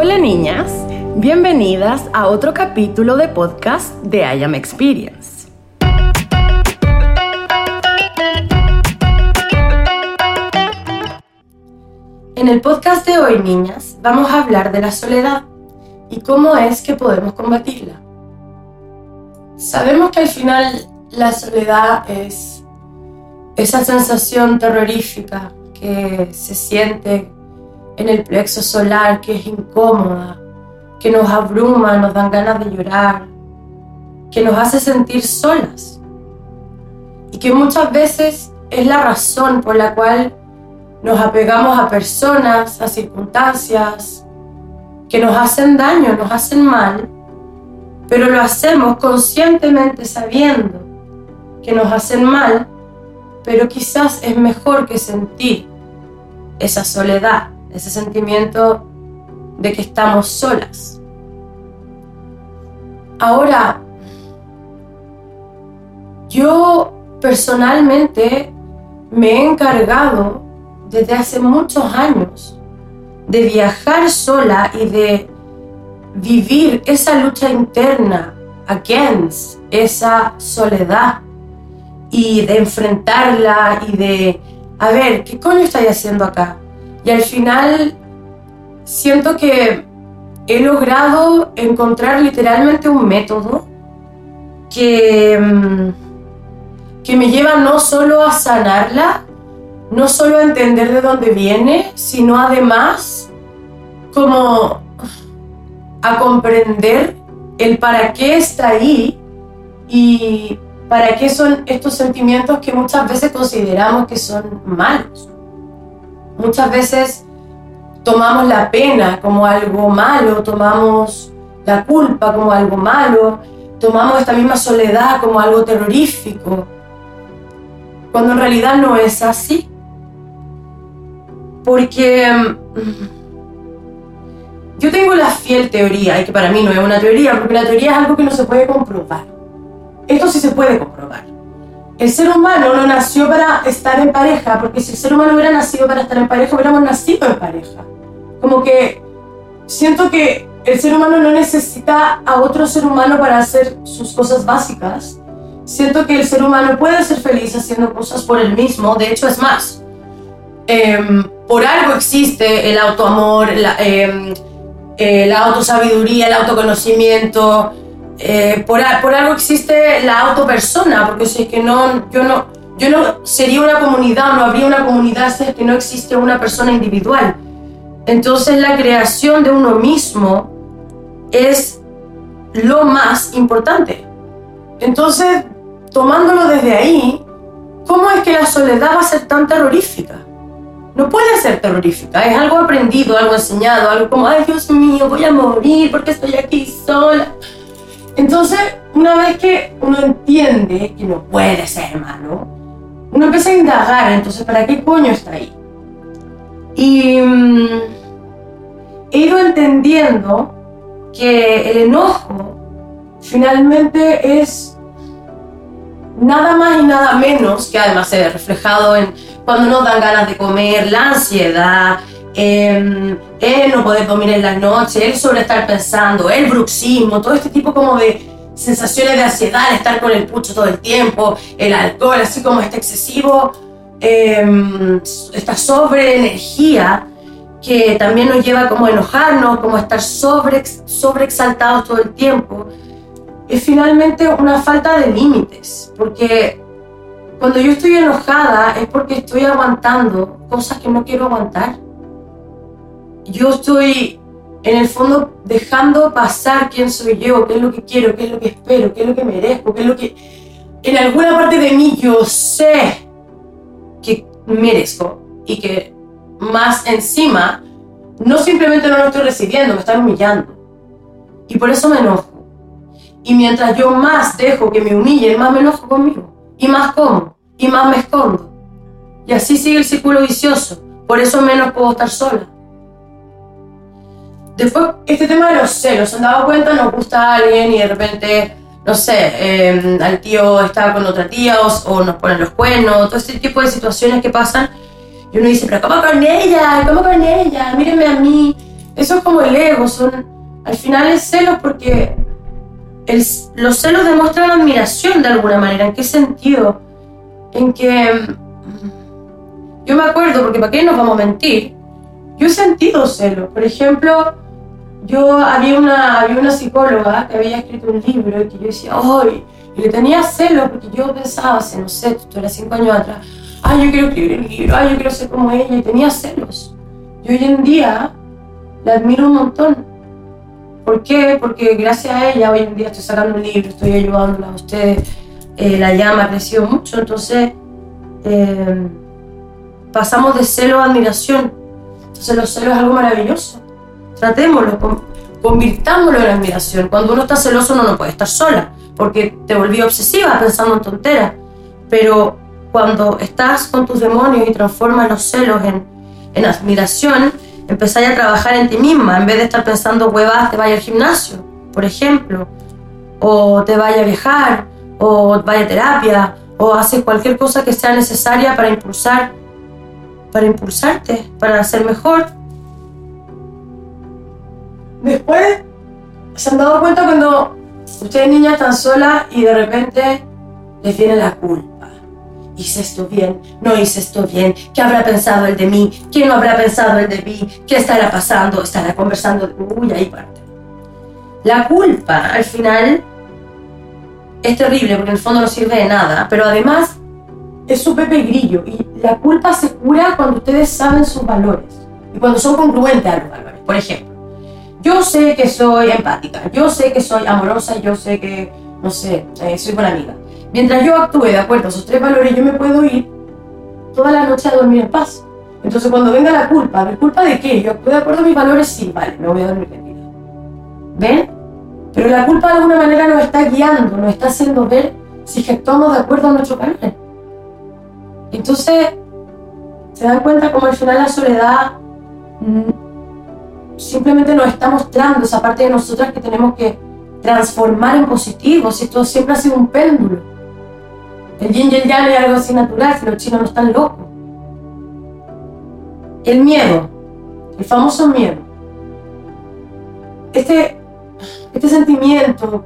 Hola niñas, bienvenidas a otro capítulo de podcast de I Am Experience. En el podcast de hoy, niñas, vamos a hablar de la soledad y cómo es que podemos combatirla. Sabemos que al final la soledad es esa sensación terrorífica que se siente en el plexo solar, que es incómoda, que nos abruma, nos dan ganas de llorar, que nos hace sentir solas. Y que muchas veces es la razón por la cual nos apegamos a personas, a circunstancias que nos hacen daño, nos hacen mal, pero lo hacemos conscientemente sabiendo que nos hacen mal, pero quizás es mejor que sentir esa soledad, ese sentimiento de que estamos solas. Ahora, yo personalmente me he encargado desde hace muchos años de viajar sola y de vivir esa lucha interna against esa soledad y de enfrentarla y de, a ver, ¿qué coño estoy haciendo acá? Y al final siento que he logrado encontrar literalmente un método que, mm, que me lleva no solo a sanarla, no solo a entender de dónde viene, sino además como a comprender el para qué está ahí y para qué son estos sentimientos que muchas veces consideramos que son malos. Muchas veces tomamos la pena como algo malo, tomamos la culpa como algo malo, tomamos esta misma soledad como algo terrorífico, cuando en realidad no es así. Porque mm, yo tengo la fiel teoría, y que para mí no es una teoría, porque la teoría es algo que no se puede comprobar. Esto sí se puede comprobar el ser humano no nació para estar en pareja, porque si el ser humano hubiera nacido para estar en pareja, hubiéramos nacido en pareja. Como que siento que el ser humano no necesita a otro ser humano para hacer sus cosas básicas. Siento que el ser humano puede ser feliz haciendo cosas por él mismo, de hecho es más. Em, por algo existe el autoamor, la, eh, la autosabiduría, el autoconocimiento, eh, por, algo existe la autopersona, porque si es que no, yo no, yo no sería una comunidad, no habría una comunidad si es que no existe una persona individual. Entonces la creación de uno mismo es lo más importante. Entonces, tomándolo desde ahí, ¿cómo es que la soledad va a ser tan terrorífica? No puede ser terrorífica, es algo aprendido, algo enseñado, algo como, ay Dios mío, voy a morir porque estoy aquí sola. Entonces, una vez que uno entiende que no puede ser malo, uno empieza a indagar, entonces, ¿para qué coño está ahí? Y mm, he ido entendiendo que el enojo finalmente es nada más y nada menos que además se reflejado en cuando nos dan ganas de comer, la ansiedad, el em, no poder dormir en las noches, el sobre estar pensando, el bruxismo, todo este tipo como de sensaciones de ansiedad, estar con el pucho todo el tiempo, el alcohol, así como este excesivo, eh, esta sobreenergía que también nos lleva como a enojarnos, como a estar sobre, sobre exaltados todo el tiempo, es finalmente una falta de límites, porque cuando yo estoy enojada es porque estoy aguantando cosas que no quiero aguantar yo estoy en el fondo dejando pasar quién soy yo, qué es lo que quiero, qué es lo que espero, qué es lo que merezco, qué es lo que en alguna parte de mí yo sé que merezco y que más encima no simplemente no lo estoy recibiendo, me están humillando. Y por eso me enojo. Y mientras yo más dejo que me humillen, más me enojo conmigo. Y más como. Y más me escondo. Y así sigue el círculo vicioso. Por eso menos puedo estar sola. Después, este tema de los celos, ¿se han dado cuenta? Nos gusta a alguien y de repente, no sé, eh, al tío está con otra tía o, nos ponen los cuernos, todo este tipo de situaciones que pasan. Y uno dice, pero ¿cómo con ella? ¿Cómo con ella? Mírenme a mí. Eso es como el ego, son al final es celos porque los celos demuestran admiración de alguna manera. ¿En qué sentido? En que mm, yo me acuerdo, porque para qué nos vamos a mentir, yo he sentido celos. Por ejemplo, yo había una, había una psicóloga que había escrito un libro y que yo decía, ¡ay! Y le tenía celos porque yo pensaba, hace, no sé, esto era cinco años atrás, ¡ay, yo quiero escribir el libro! ¡ay, yo quiero ser como ella! Y tenía celos. Y hoy en día la admiro un montón. ¿Por qué? Porque gracias a ella hoy en día estoy sacando un libro, estoy ayudándola a ustedes, eh, la llama ha crecido mucho, entonces eh, pasamos de celo a admiración. Entonces los celos es algo maravilloso. Tratémoslo, convirtámoslo en admiración. Cuando uno está celoso uno no puede estar sola, porque te volví obsesiva pensando en tonteras. Pero cuando estás con tus demonios y transformas los celos en, en admiración, empezáis a trabajar en ti misma, en vez de estar pensando, huevas, te vaya al gimnasio, por ejemplo, o te vaya a viajar, o vaya a terapia, o haces cualquier cosa que sea necesaria para impulsar, para impulsarte, para ser mejor. Después, ¿se han dado cuenta cuando ustedes niñas están solas y de repente les viene la culpa? hice esto bien, no hice esto bien, ¿qué habrá pensado el de mí? ¿Quién no habrá pensado el de mí? ¿Qué estará pasando? ¿Estará conversando? Uy, ahí parte. La culpa, al final, es terrible porque en el fondo no sirve de nada, pero además es su pepe grillo y la culpa se cura cuando ustedes saben sus valores y cuando son congruentes a los valores. Por ejemplo, yo sé que soy empática, yo sé que soy amorosa, yo sé que, no sé, eh, soy buena amiga Mientras yo actúe de acuerdo a esos tres valores, yo me puedo ir toda la noche a dormir en paz. Entonces, cuando venga la culpa, ¿de culpa de qué? Yo actúo de acuerdo a mis valores, sí, vale, me voy a dormir tranquila. ¿Ven? Pero la culpa de alguna manera nos está guiando, nos está haciendo ver si actuamos de acuerdo a nuestros valores. Entonces, se dan cuenta como al final la soledad mm, simplemente nos está mostrando esa parte de nosotras que tenemos que transformar en positivo, si esto siempre ha sido un péndulo. El yin y el yang es algo así natural, si los chinos no están locos. El miedo, el famoso miedo. Este, este sentimiento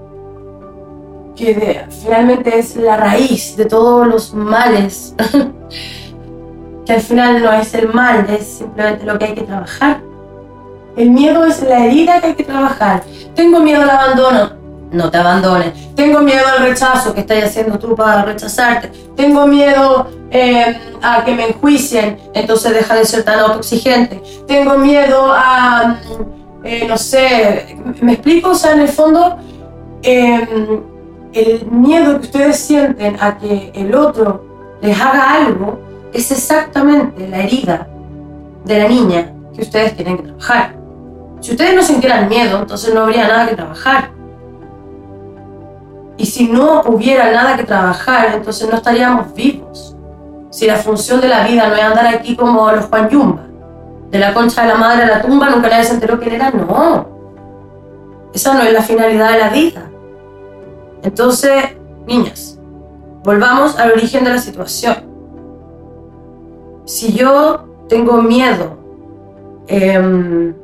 que finalmente es la raíz de todos los males, que al final no es el mal, es simplemente lo que hay que trabajar. El miedo es la herida que hay que trabajar. Tengo miedo al abandono no te abandones. Tengo miedo al rechazo que estás haciendo tú para rechazarte. Tengo miedo eh, a que me enjuicien, entonces deja de ser tan autoexigente. Tengo miedo a, eh, no sé, ¿me explico? O sea, en el fondo, em, el miedo que ustedes sienten a que el otro les haga algo es exactamente la herida de la niña que ustedes tienen que trabajar. Si ustedes no sintieran miedo, entonces no habría nada que trabajar. Y si no hubiera nada que trabajar, entonces no estaríamos vivos. Si la función de la vida no es andar aquí como los Juan de la concha de la madre a la tumba, nunca nadie se enteró quién era, no. Esa no es la finalidad de la vida. Entonces, niñas, volvamos al origen de la situación. Si yo tengo miedo em,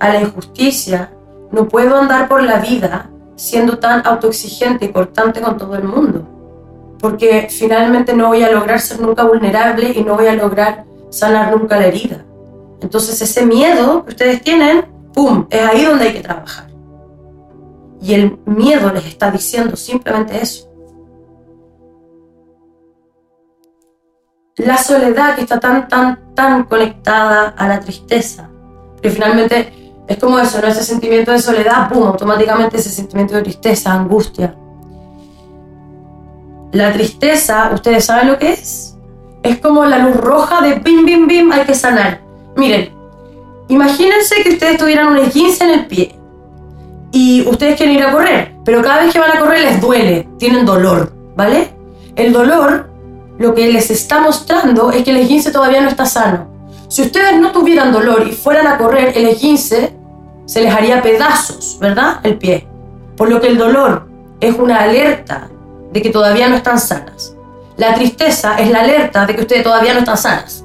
a la injusticia, no puedo andar por la vida siendo tan autoexigente y cortante con todo el mundo. Porque finalmente no voy a lograr ser nunca vulnerable y no voy a lograr sanar nunca la herida. Entonces ese miedo que ustedes tienen, ¡pum!, es ahí donde hay que trabajar. Y el miedo les está diciendo simplemente eso. La soledad que está tan, tan, tan conectada a la tristeza, que finalmente es como eso, ¿no? Ese sentimiento de soledad, pum, automáticamente ese sentimiento de tristeza, angustia. La tristeza, ¿ustedes saben lo que es? Es como la luz roja de bim, bim, bim, hay que sanar. Miren, imagínense que ustedes tuvieran un esguince en el pie y ustedes quieren ir a correr, pero cada vez que van a correr les duele, tienen dolor, ¿vale? El dolor lo que les está mostrando es que el esguince todavía no está sano. Si ustedes no tuvieran dolor y fueran a correr, el esguince se les haría pedazos, ¿verdad? El pie. Por lo que el dolor es una alerta de que todavía no están sanas. La tristeza es la alerta de que ustedes todavía no están sanas.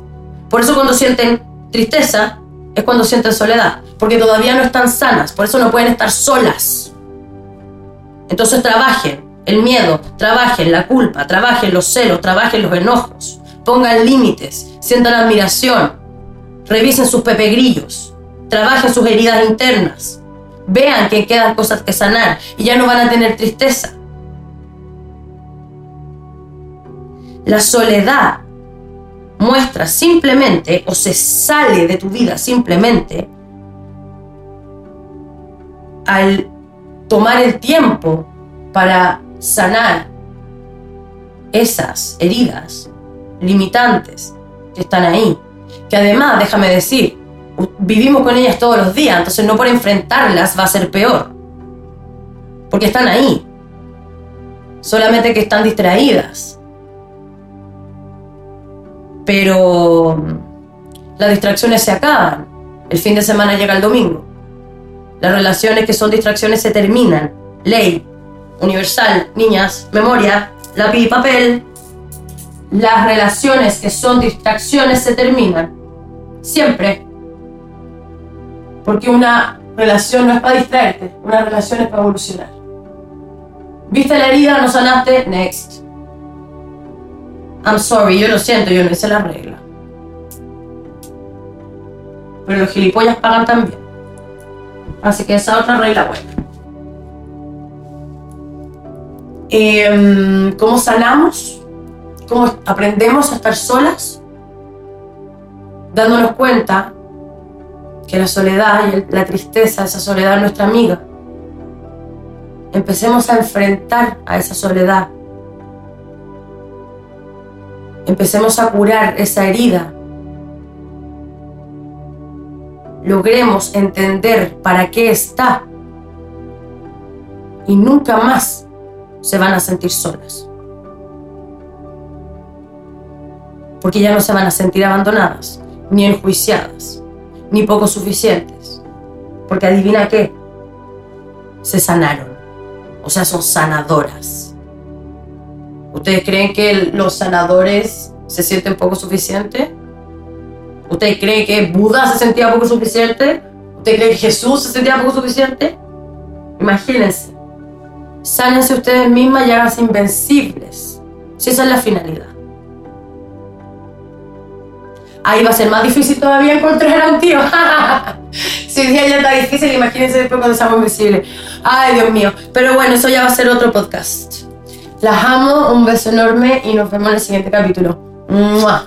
Por eso cuando sienten tristeza, es cuando sienten soledad, porque todavía no están sanas, por eso no pueden estar solas. Entonces trabajen el miedo, trabajen la culpa, trabajen los celos, trabajen los enojos, pongan límites, sientan admiración, revisen sus pepegrillos, trabajen sus heridas internas, vean que quedan cosas que sanar y ya no van a tener tristeza. La soledad muestra simplemente o se sale de tu vida simplemente al tomar el tiempo para sanar esas heridas limitantes que están ahí. Que además, déjame decir, vivimos con ellas todos los días, entonces no por enfrentarlas va a ser peor. Porque están ahí. Solamente que están distraídas. Pero las distracciones se acaban. El fin de semana llega el domingo. Las relaciones que son distracciones se terminan. Ley, universal, niñas, memoria, lápiz y papel. Las relaciones que son distracciones se terminan. Siempre. Porque una relación no es para distraerte, una relación es para evolucionar. ¿Viste la herida? ¿No sanaste? Next. I'm sorry, yo lo siento, yo no hice la regla. Pero los gilipollas pagan también. Así que esa otra regla buena. Em, ¿Cómo sanamos? ¿Cómo aprendemos a estar solas? Dándonos cuenta que la soledad y la tristeza, esa soledad es nuestra amiga. Empecemos a enfrentar a esa soledad empecemos a curar esa herida, logremos entender para qué está y nunca más se van a sentir solas. Porque ya no se van a sentir abandonadas, ni enjuiciadas, ni poco suficientes. Porque adivina qué, se sanaron. O sea, son sanadoras. ¿Ustedes creen que los sanadores se sienten poco suficientes? ¿Ustedes creen que Buda se sentía poco suficiente? ¿Ustedes creen que Jesús se sentía poco suficiente? Imagínense. Sánense ustedes mismas y háganse invencibles. Si esa es la finalidad. Ahí va a ser más difícil todavía encontrar a un tío. si hoy día ya está difícil, imagínense después cuando seamos invisibles. Ay, Dios mío. Pero bueno, eso ya va a ser otro podcast. Las amo, un beso enorme y nos vemos en el siguiente capítulo. ¡Mua!